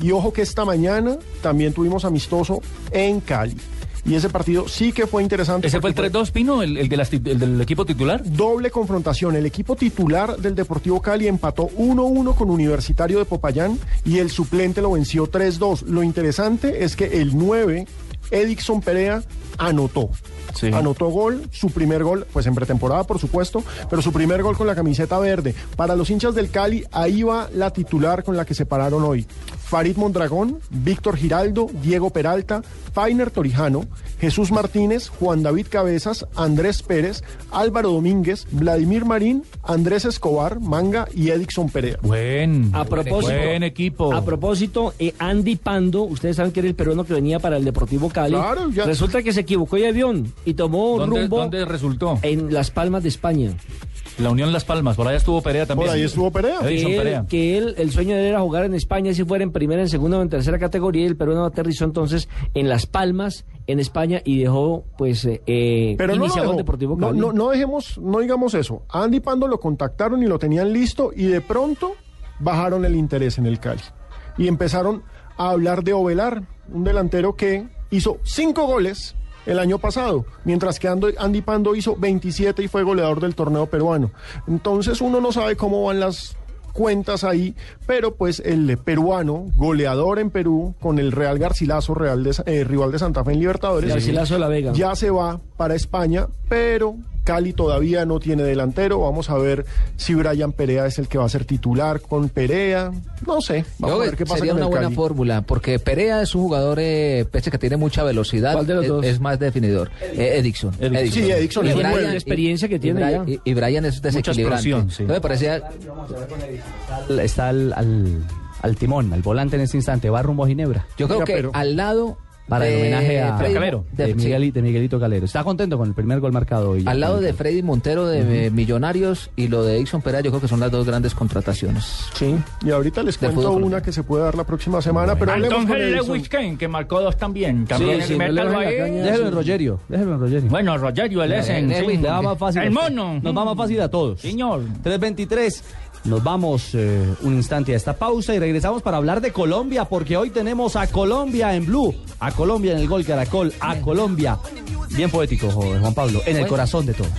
Y ojo que esta mañana también tuvimos amistoso en Cali. Y ese partido sí que fue interesante. ¿Ese fue el porque 3-2, Pino, el, el de las tit- el del equipo titular? Doble confrontación. El equipo titular del Deportivo Cali empató 1-1 con Universitario de Popayán y el suplente lo venció 3-2. Lo interesante es que el 9, Edixon Perea, anotó. Sí. Anotó gol, su primer gol, pues en pretemporada por supuesto, pero su primer gol con la camiseta verde. Para los hinchas del Cali, ahí va la titular con la que se pararon hoy. Farid Mondragón, Víctor Giraldo, Diego Peralta, Fainer Torijano, Jesús Martínez, Juan David Cabezas, Andrés Pérez, Álvaro Domínguez, Vladimir Marín, Andrés Escobar, Manga y Edixon Perea. Buen, A propósito, buen equipo. A propósito, eh, Andy Pando, ustedes saben que era el peruano que venía para el Deportivo Cali. Claro, ya- Resulta que se equivocó de avión y tomó ¿Dónde, rumbo dónde resultó? en Las Palmas de España. La Unión Las Palmas, por allá estuvo Perea también. Por ahí estuvo Perea. Edison que él, Perea. que él, el sueño de él era jugar en España, si fuera en primera, en segunda o en tercera categoría, y el peruano aterrizó entonces en Las Palmas, en España, y dejó, pues, eh, eh, Pero no, lo dejó. Deportivo no, Cali. no, no dejemos, no digamos eso. A Andy Pando lo contactaron y lo tenían listo y de pronto bajaron el interés en el Cali. Y empezaron a hablar de Ovelar, un delantero que hizo cinco goles el año pasado, mientras que Andy Pando hizo 27 y fue goleador del torneo peruano. Entonces uno no sabe cómo van las cuentas ahí, pero pues el peruano, goleador en Perú, con el Real Garcilaso, Real de, eh, rival de Santa Fe en Libertadores, Garcilaso de la Vega. ya se va para España, pero Cali todavía no tiene delantero. Vamos a ver si Brian Perea es el que va a ser titular con Perea. No sé. Vamos Yo a ver qué pasa sería con una el buena Cali. fórmula, porque Perea es un jugador, eh, pese que tiene mucha velocidad, ¿Cuál de los es, dos? es más definidor. Eh, Edixon. Edixon. Sí, Edixson Y es Brian- bueno. La experiencia que y tiene Brian- ya. Y, y Brian es desequilibrante. sí. Me parecía está al, al, al timón, al volante en este instante, va rumbo a Ginebra. Yo creo que pero- al lado Para el homenaje a Freddy- Calero, de- de, sí, Miguel- de Miguelito Calero. Está contento con el primer gol marcado hoy. al lado de. Freddy Montero de eh, Millonarios y lo de Edixon Perea, yo creo que son las dos grandes contrataciones. Sí, y ahorita les De cuento una colombiano. que se puede dar la próxima semana, pero hablemos con. Lewis Kane, que marcó dos también. También sí, el no. Déjelo en Rogerio, déjelo en Rogerio. Bueno, Rogerio, el ese. Sí. Le va más fácil. El mono. Nos va más fácil a todos. Señor. 323. Nos vamos eh, un instante a esta pausa y regresamos para hablar de Colombia, porque hoy tenemos a Colombia en Blue, a Colombia en el Gol Caracol, a Colombia. Bien poético, Juan Pablo, en el corazón de todos.